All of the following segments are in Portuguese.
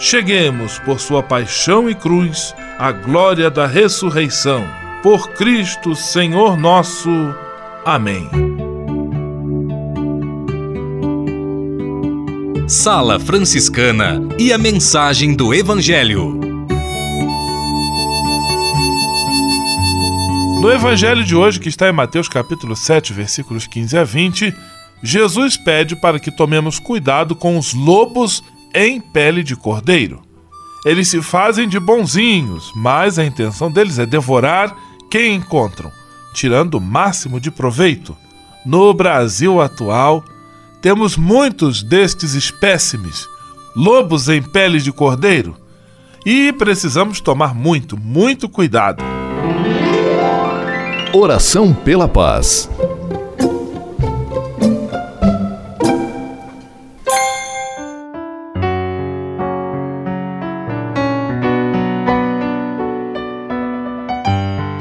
cheguemos, por sua paixão e cruz, à glória da ressurreição. Por Cristo, Senhor nosso. Amém. Sala Franciscana e a mensagem do Evangelho. No evangelho de hoje, que está em Mateus capítulo 7, versículos 15 a 20, Jesus pede para que tomemos cuidado com os lobos em pele de cordeiro. Eles se fazem de bonzinhos, mas a intenção deles é devorar quem encontram, tirando o máximo de proveito. No Brasil atual, temos muitos destes espécimes, lobos em pele de cordeiro, e precisamos tomar muito, muito cuidado. Oração pela paz.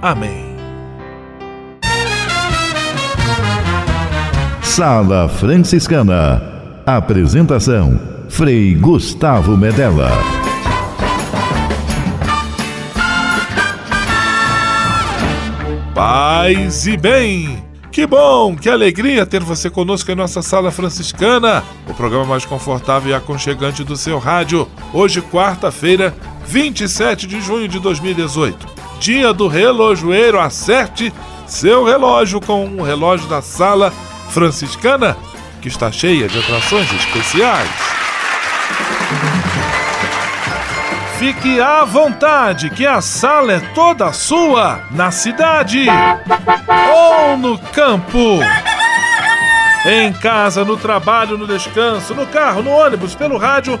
Amém. Sala Franciscana. Apresentação: Frei Gustavo Medella. Paz e bem! Que bom, que alegria ter você conosco em nossa sala franciscana, o programa mais confortável e aconchegante do seu rádio. Hoje, quarta-feira, 27 de junho de 2018, dia do relojoeiro. Acerte seu relógio com o relógio da sala franciscana, que está cheia de atrações especiais. Fique à vontade, que a sala é toda sua, na cidade ou no campo. Em casa, no trabalho, no descanso, no carro, no ônibus, pelo rádio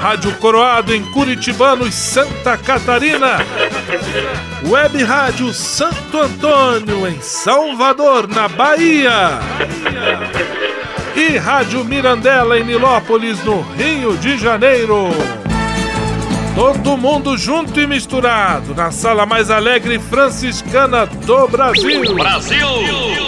Rádio Coroado em Curitibano e Santa Catarina. Web Rádio Santo Antônio em Salvador, na Bahia. e Rádio Mirandela em Nilópolis, no Rio de Janeiro. Todo mundo junto e misturado na sala mais alegre franciscana do Brasil. Brasil!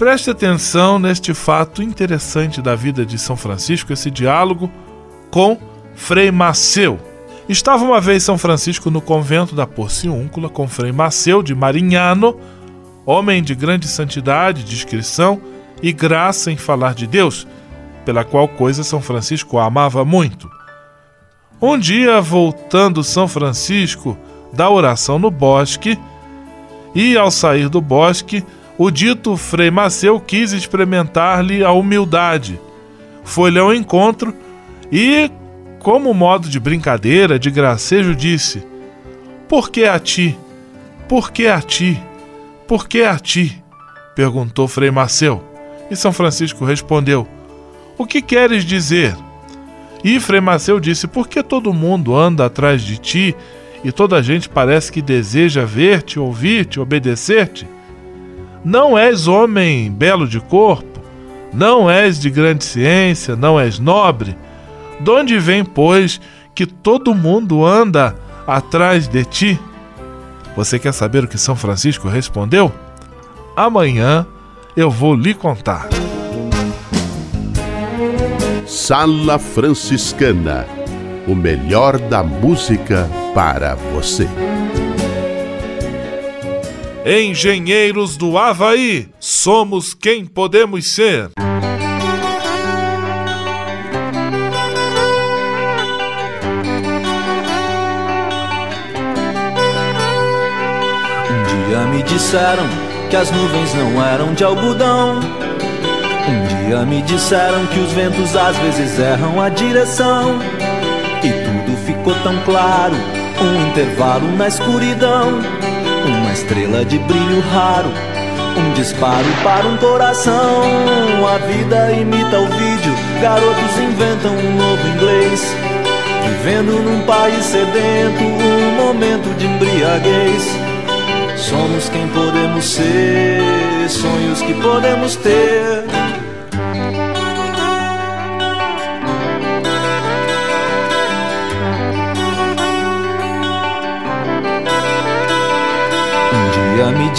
Preste atenção neste fato interessante da vida de São Francisco, esse diálogo com Frei Maceu. Estava uma vez São Francisco no convento da Porciúncula com Frei Maceu de Marignano, homem de grande santidade, discrição e graça em falar de Deus, pela qual coisa São Francisco a amava muito. Um dia, voltando São Francisco da oração no bosque, e ao sair do bosque, o dito Frei Maceu quis experimentar-lhe a humildade. Foi-lhe ao encontro e, como modo de brincadeira, de gracejo, disse: Por que a ti? Por que a ti? Por que a ti? perguntou Frei Maceu. E São Francisco respondeu: O que queres dizer? E Frei Maceu disse: Por que todo mundo anda atrás de ti e toda a gente parece que deseja ver-te, ouvir-te, obedecer-te? Não és homem belo de corpo, não és de grande ciência, não és nobre. De onde vem, pois, que todo mundo anda atrás de ti? Você quer saber o que São Francisco respondeu? Amanhã eu vou lhe contar. Sala Franciscana o melhor da música para você. Engenheiros do Havaí, somos quem podemos ser. Um dia me disseram que as nuvens não eram de algodão. Um dia me disseram que os ventos às vezes erram a direção. E tudo ficou tão claro, um intervalo na escuridão. Uma estrela de brilho raro, um disparo para um coração. A vida imita o vídeo, garotos inventam um novo inglês. Vivendo num país sedento, um momento de embriaguez. Somos quem podemos ser, sonhos que podemos ter.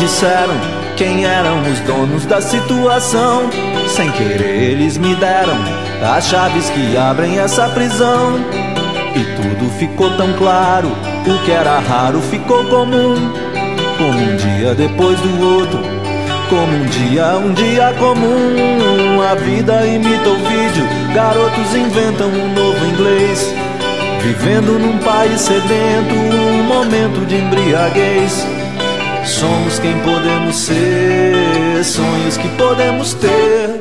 Disseram quem eram os donos da situação. Sem querer eles me deram as chaves que abrem essa prisão. E tudo ficou tão claro, o que era raro ficou comum. Como um dia depois do outro, como um dia, um dia comum. A vida imita o vídeo, garotos inventam um novo inglês. Vivendo num país sedento, um momento de embriaguez. Somos quem podemos ser, sonhos que podemos ter.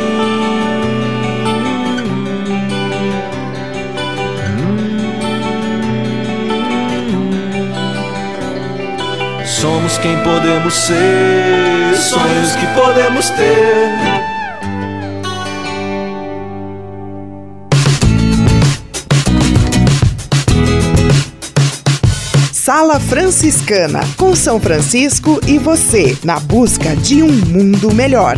Somos quem podemos ser, sonhos que podemos ter. Sala Franciscana, com São Francisco e você, na busca de um mundo melhor.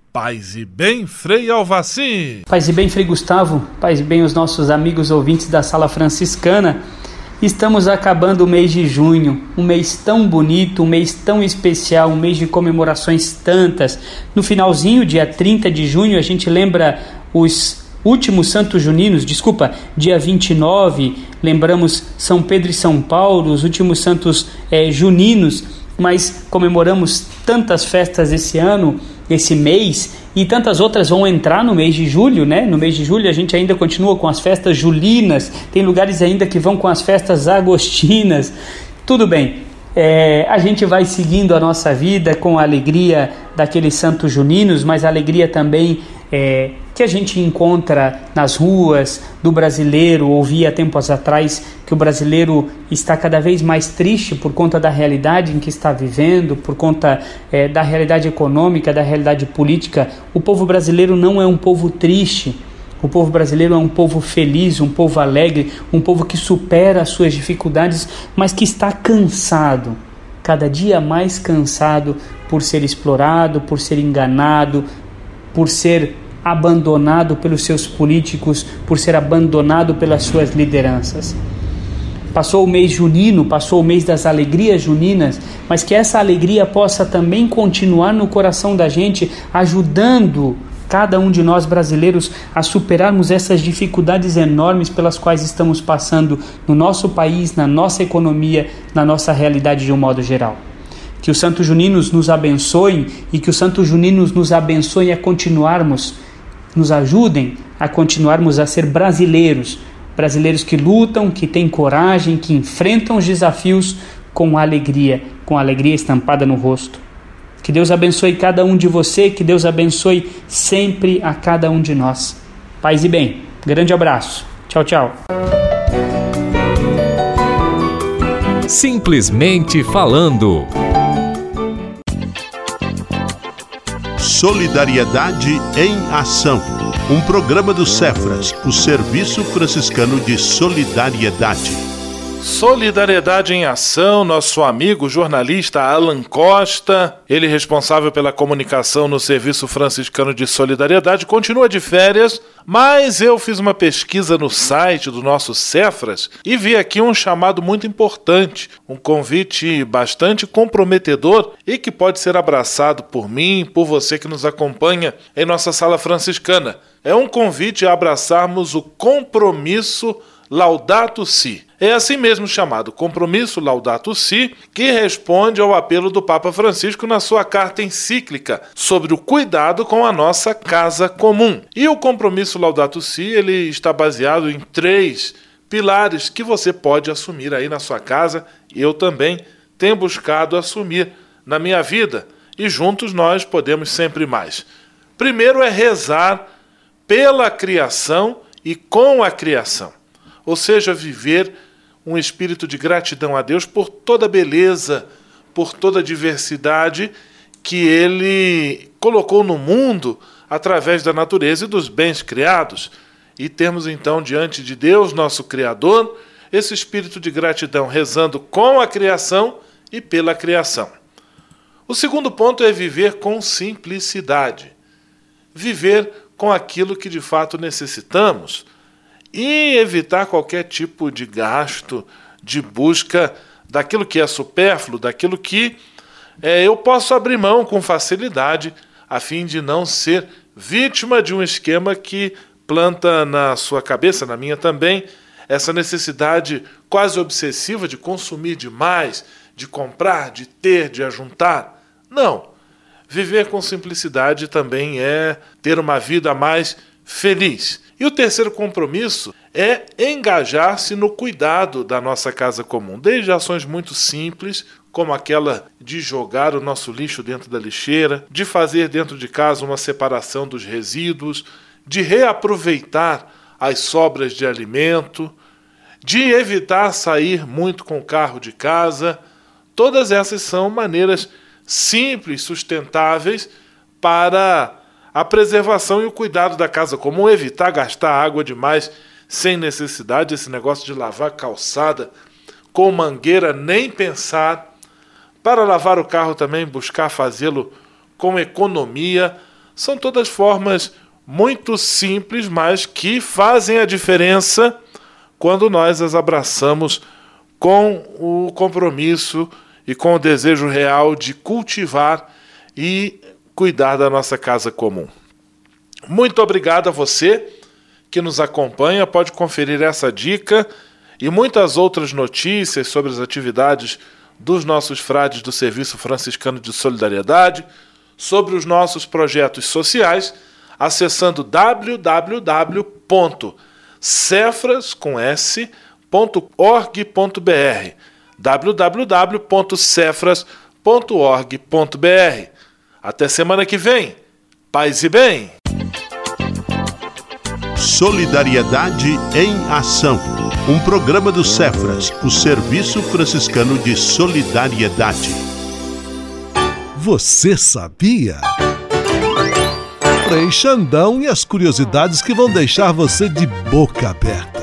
Paz e bem, Frei Alvaci. Paz e bem, Frei Gustavo. Paz e bem, os nossos amigos ouvintes da Sala Franciscana. Estamos acabando o mês de junho, um mês tão bonito, um mês tão especial, um mês de comemorações tantas. No finalzinho, dia 30 de junho, a gente lembra os últimos santos juninos, desculpa, dia 29, lembramos São Pedro e São Paulo, os últimos santos é, juninos, mas comemoramos tantas festas esse ano esse mês e tantas outras vão entrar no mês de julho, né? No mês de julho a gente ainda continua com as festas julinas, tem lugares ainda que vão com as festas agostinas. Tudo bem, é, a gente vai seguindo a nossa vida com a alegria daqueles santos juninos, mas a alegria também é, que a gente encontra nas ruas do brasileiro. Ouvi há tempos atrás que o brasileiro está cada vez mais triste por conta da realidade em que está vivendo, por conta é, da realidade econômica, da realidade política. O povo brasileiro não é um povo triste. O povo brasileiro é um povo feliz, um povo alegre, um povo que supera as suas dificuldades, mas que está cansado, cada dia mais cansado por ser explorado, por ser enganado, por ser abandonado pelos seus políticos, por ser abandonado pelas suas lideranças. Passou o mês junino, passou o mês das alegrias juninas, mas que essa alegria possa também continuar no coração da gente, ajudando cada um de nós brasileiros a superarmos essas dificuldades enormes pelas quais estamos passando no nosso país, na nossa economia, na nossa realidade de um modo geral. Que os Santos Juninos nos abençoem e que os Santos Juninos nos abençoem a continuarmos nos ajudem a continuarmos a ser brasileiros, brasileiros que lutam, que têm coragem, que enfrentam os desafios com alegria, com alegria estampada no rosto. Que Deus abençoe cada um de você, que Deus abençoe sempre a cada um de nós. Paz e bem. Grande abraço. Tchau, tchau. Simplesmente falando. Solidariedade em Ação. Um programa do Cefras, o Serviço Franciscano de Solidariedade. Solidariedade em Ação, nosso amigo jornalista Alan Costa, ele responsável pela comunicação no Serviço Franciscano de Solidariedade, continua de férias, mas eu fiz uma pesquisa no site do nosso Cefras e vi aqui um chamado muito importante, um convite bastante comprometedor e que pode ser abraçado por mim, por você que nos acompanha em nossa sala franciscana. É um convite a abraçarmos o compromisso Laudato Si. É assim mesmo chamado Compromisso Laudato Si, que responde ao apelo do Papa Francisco na sua carta encíclica sobre o cuidado com a nossa casa comum. E o Compromisso Laudato Si, ele está baseado em três pilares que você pode assumir aí na sua casa, eu também tenho buscado assumir na minha vida, e juntos nós podemos sempre mais. Primeiro é rezar pela criação e com a criação ou seja, viver um espírito de gratidão a Deus por toda a beleza, por toda a diversidade que Ele colocou no mundo através da natureza e dos bens criados. E temos então diante de Deus, nosso Criador, esse espírito de gratidão rezando com a criação e pela criação. O segundo ponto é viver com simplicidade. Viver com aquilo que de fato necessitamos e evitar qualquer tipo de gasto, de busca daquilo que é supérfluo, daquilo que é, eu posso abrir mão com facilidade, a fim de não ser vítima de um esquema que planta na sua cabeça, na minha também, essa necessidade quase obsessiva de consumir demais, de comprar, de ter, de ajuntar. Não. Viver com simplicidade também é ter uma vida mais feliz. E o terceiro compromisso é engajar-se no cuidado da nossa casa comum, desde ações muito simples, como aquela de jogar o nosso lixo dentro da lixeira, de fazer dentro de casa uma separação dos resíduos, de reaproveitar as sobras de alimento, de evitar sair muito com o carro de casa. Todas essas são maneiras simples, sustentáveis para a preservação e o cuidado da casa comum, evitar gastar água demais sem necessidade, esse negócio de lavar calçada com mangueira, nem pensar. Para lavar o carro também, buscar fazê-lo com economia. São todas formas muito simples, mas que fazem a diferença quando nós as abraçamos com o compromisso e com o desejo real de cultivar e cuidar da nossa casa comum. Muito obrigado a você que nos acompanha. Pode conferir essa dica e muitas outras notícias sobre as atividades dos nossos frades do Serviço Franciscano de Solidariedade, sobre os nossos projetos sociais, acessando www.cefras.org.br www.cefras.org.br até semana que vem. Paz e bem. Solidariedade em Ação. Um programa do Cefras, o Serviço Franciscano de Solidariedade. Você sabia? Frei Xandão e as curiosidades que vão deixar você de boca aberta.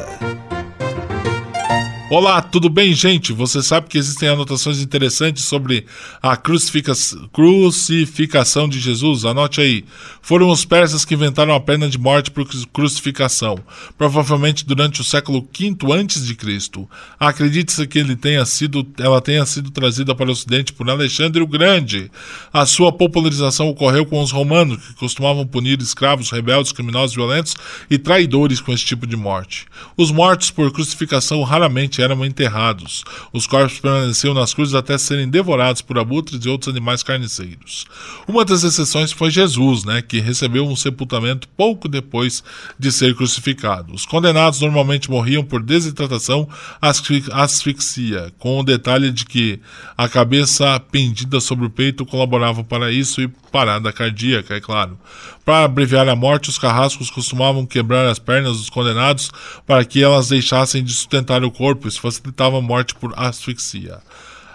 Olá, tudo bem, gente? Você sabe que existem anotações interessantes sobre a crucifica... crucificação de Jesus? Anote aí. Foram os persas que inventaram a pena de morte por crucificação, provavelmente durante o século V a.C. Acredita-se que ele tenha sido... ela tenha sido trazida para o ocidente por Alexandre o Grande. A sua popularização ocorreu com os romanos, que costumavam punir escravos, rebeldes, criminosos violentos e traidores com esse tipo de morte. Os mortos por crucificação raramente eram enterrados. Os corpos permaneciam nas cruzes até serem devorados por abutres e outros animais carniceiros. Uma das exceções foi Jesus, né, que recebeu um sepultamento pouco depois de ser crucificado. Os condenados normalmente morriam por desidratação, asfixia, com o detalhe de que a cabeça pendida sobre o peito colaborava para isso e parada cardíaca, é claro. Para abreviar a morte, os carrascos costumavam quebrar as pernas dos condenados para que elas deixassem de sustentar o corpo, isso facilitava a morte por asfixia.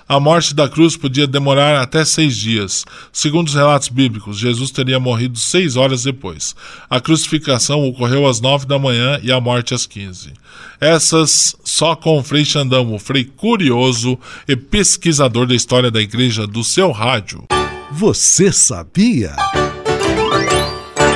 A morte da cruz podia demorar até seis dias. Segundo os relatos bíblicos, Jesus teria morrido seis horas depois. A crucificação ocorreu às nove da manhã e a morte às quinze. Essas só com o Frei Xandão, o Frei curioso e pesquisador da história da igreja do seu rádio. Você sabia?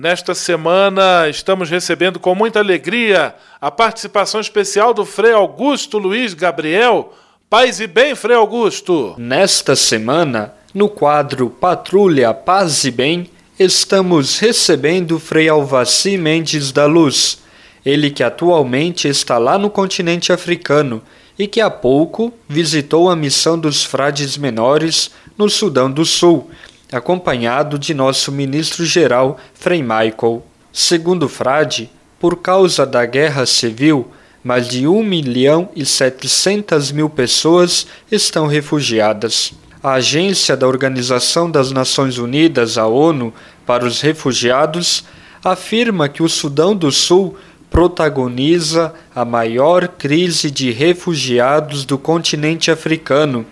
Nesta semana, estamos recebendo com muita alegria a participação especial do Frei Augusto Luiz Gabriel. Paz e bem, Frei Augusto! Nesta semana, no quadro Patrulha Paz e Bem, estamos recebendo Frei Alvaci Mendes da Luz, ele que atualmente está lá no continente africano e que há pouco visitou a missão dos frades menores no Sudão do Sul acompanhado de nosso ministro-geral, Frei Michael. Segundo Frade, por causa da guerra civil, mais de 1 milhão e 700 mil pessoas estão refugiadas. A agência da Organização das Nações Unidas, a ONU, para os Refugiados, afirma que o Sudão do Sul protagoniza a maior crise de refugiados do continente africano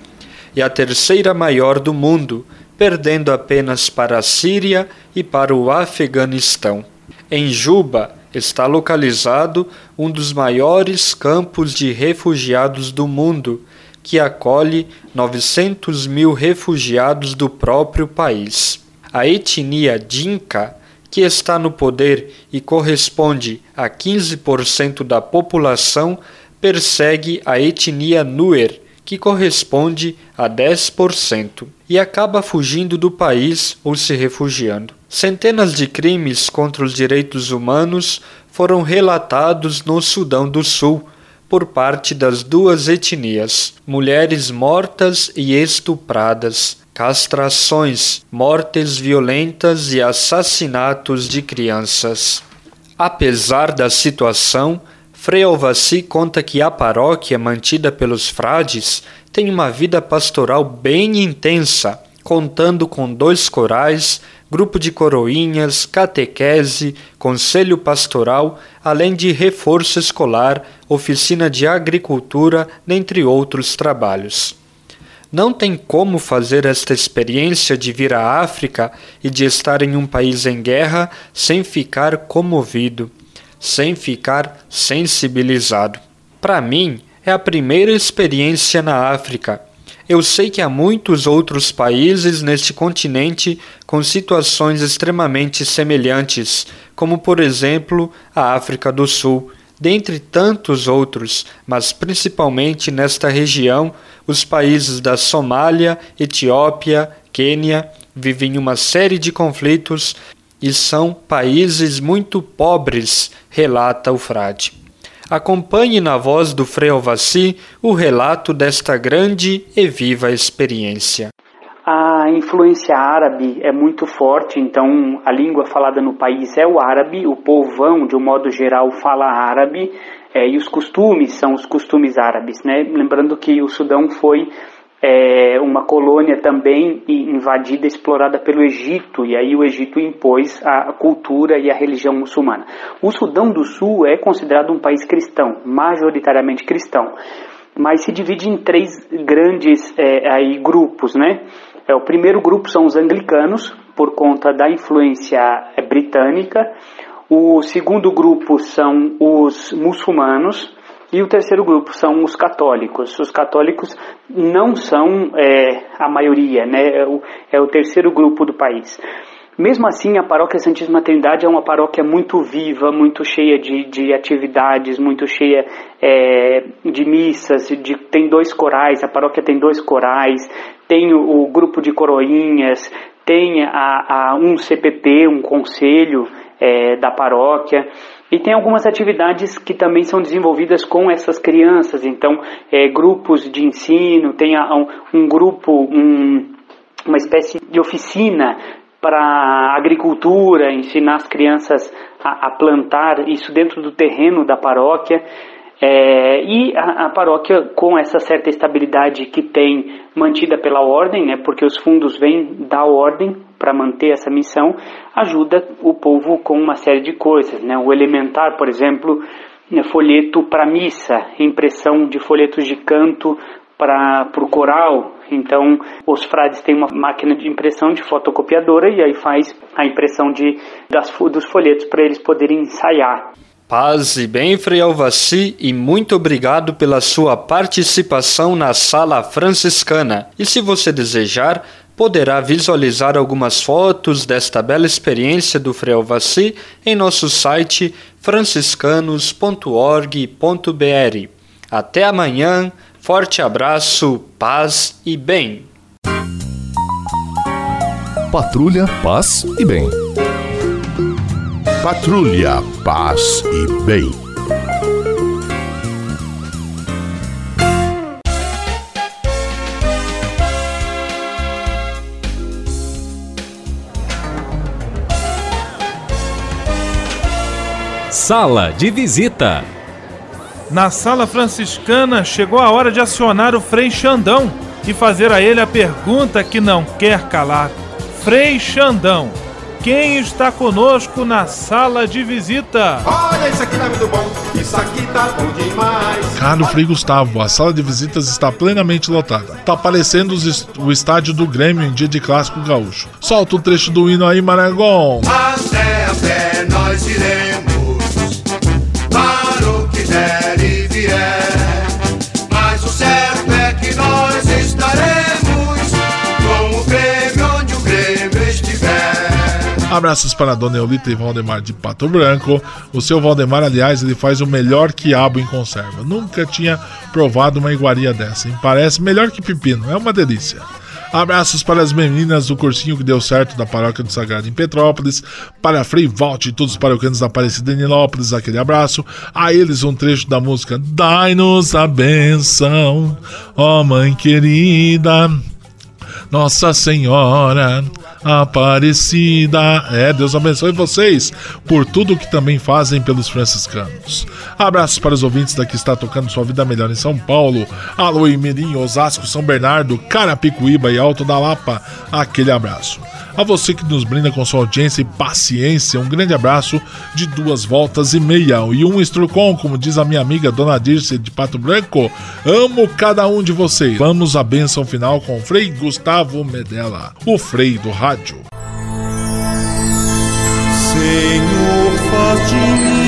e a terceira maior do mundo, perdendo apenas para a Síria e para o Afeganistão. Em Juba está localizado um dos maiores campos de refugiados do mundo, que acolhe 900 mil refugiados do próprio país. A etnia Dinka, que está no poder e corresponde a 15% da população, persegue a etnia Nuer, que corresponde a 10%, e acaba fugindo do país ou se refugiando. Centenas de crimes contra os direitos humanos foram relatados no Sudão do Sul por parte das duas etnias: mulheres mortas e estupradas, castrações, mortes violentas e assassinatos de crianças. Apesar da situação, Frei Alvaci conta que a paróquia mantida pelos frades tem uma vida pastoral bem intensa, contando com dois corais, grupo de coroinhas, catequese, conselho pastoral, além de reforço escolar, oficina de agricultura, dentre outros trabalhos. Não tem como fazer esta experiência de vir à África e de estar em um país em guerra sem ficar comovido sem ficar sensibilizado. Para mim, é a primeira experiência na África. Eu sei que há muitos outros países neste continente com situações extremamente semelhantes, como por exemplo a África do Sul, dentre tantos outros, mas principalmente nesta região, os países da Somália, Etiópia, Quênia vivem uma série de conflitos e são países muito pobres, relata o frade. Acompanhe na voz do Frei Alvaci o relato desta grande e viva experiência. A influência árabe é muito forte, então a língua falada no país é o árabe, o povão, de um modo geral, fala árabe, é, e os costumes são os costumes árabes. Né? Lembrando que o Sudão foi é, uma colônia também invadida, explorada pelo Egito, e aí o Egito impôs a cultura e a religião muçulmana. O Sudão do Sul é considerado um país cristão, majoritariamente cristão, mas se divide em três grandes é, aí, grupos, né? É, o primeiro grupo são os anglicanos, por conta da influência é, britânica. O segundo grupo são os muçulmanos, e o terceiro grupo são os católicos. Os católicos não são é, a maioria, né? É o, é o terceiro grupo do país. Mesmo assim, a paróquia Santíssima Trindade é uma paróquia muito viva, muito cheia de, de atividades, muito cheia é, de missas, de, tem dois corais, a paróquia tem dois corais, tem o, o grupo de coroinhas, tem a, a um CPP, um conselho é, da paróquia. E tem algumas atividades que também são desenvolvidas com essas crianças, então é, grupos de ensino, tem um, um grupo, um, uma espécie de oficina para agricultura, ensinar as crianças a, a, plantar isso dentro do terreno da paróquia. É, e a, a, paróquia, com essa certa estabilidade que tem mantida pela ordem, né, porque os fundos vêm da ordem para manter essa missão, ajuda o povo com uma série de coisas. Né? O elementar, por exemplo, né, folheto para missa, impressão de folhetos de canto para o coral. Então, os frades têm uma máquina de impressão de fotocopiadora e aí faz a impressão de, das, dos folhetos para eles poderem ensaiar. Paz e bem, Frei Alvaci, e muito obrigado pela sua participação na Sala Franciscana. E se você desejar, poderá visualizar algumas fotos desta bela experiência do Frei Alvaci em nosso site franciscanos.org.br. Até amanhã, forte abraço, paz e bem. Patrulha, paz e bem. Patrulha, paz e bem. Sala de visita. Na sala franciscana chegou a hora de acionar o Frei Xandão e fazer a ele a pergunta que não quer calar. Frei Xandão, quem está conosco na sala de visita? Olha, isso aqui tá muito bom, isso aqui tá bom demais. Caro Frei Gustavo, a sala de visitas está plenamente lotada. Tá parecendo o estádio do Grêmio em dia de clássico gaúcho. Solta o um trecho do hino aí, Maragon. Até Abraços para Dona Eulita e Valdemar de Pato Branco. O seu Valdemar, aliás, ele faz o melhor quiabo em conserva. Nunca tinha provado uma iguaria dessa. E parece melhor que pepino. É uma delícia. Abraços para as meninas do cursinho que deu certo da Paróquia do Sagrado em Petrópolis, para Frei Valt e todos os paroquianos da Aparecida em Nilópolis, aquele abraço. A eles um trecho da música Dai-nos a benção, ó Mãe querida, Nossa Senhora Aparecida. É, Deus abençoe vocês por tudo que também fazem pelos franciscanos. Abraços para os ouvintes da que está tocando sua vida melhor em São Paulo, Alô, Mirim, Osasco, São Bernardo, Carapicuíba e Alto da Lapa. Aquele abraço. A você que nos brinda com sua audiência e paciência, um grande abraço de duas voltas e meia e um estrucom, como diz a minha amiga Dona Dirce de Pato Branco. Amo cada um de vocês. Vamos à bênção final com o Frei Gustavo Medella, o Frei do Rádio. Senhor, faz de mim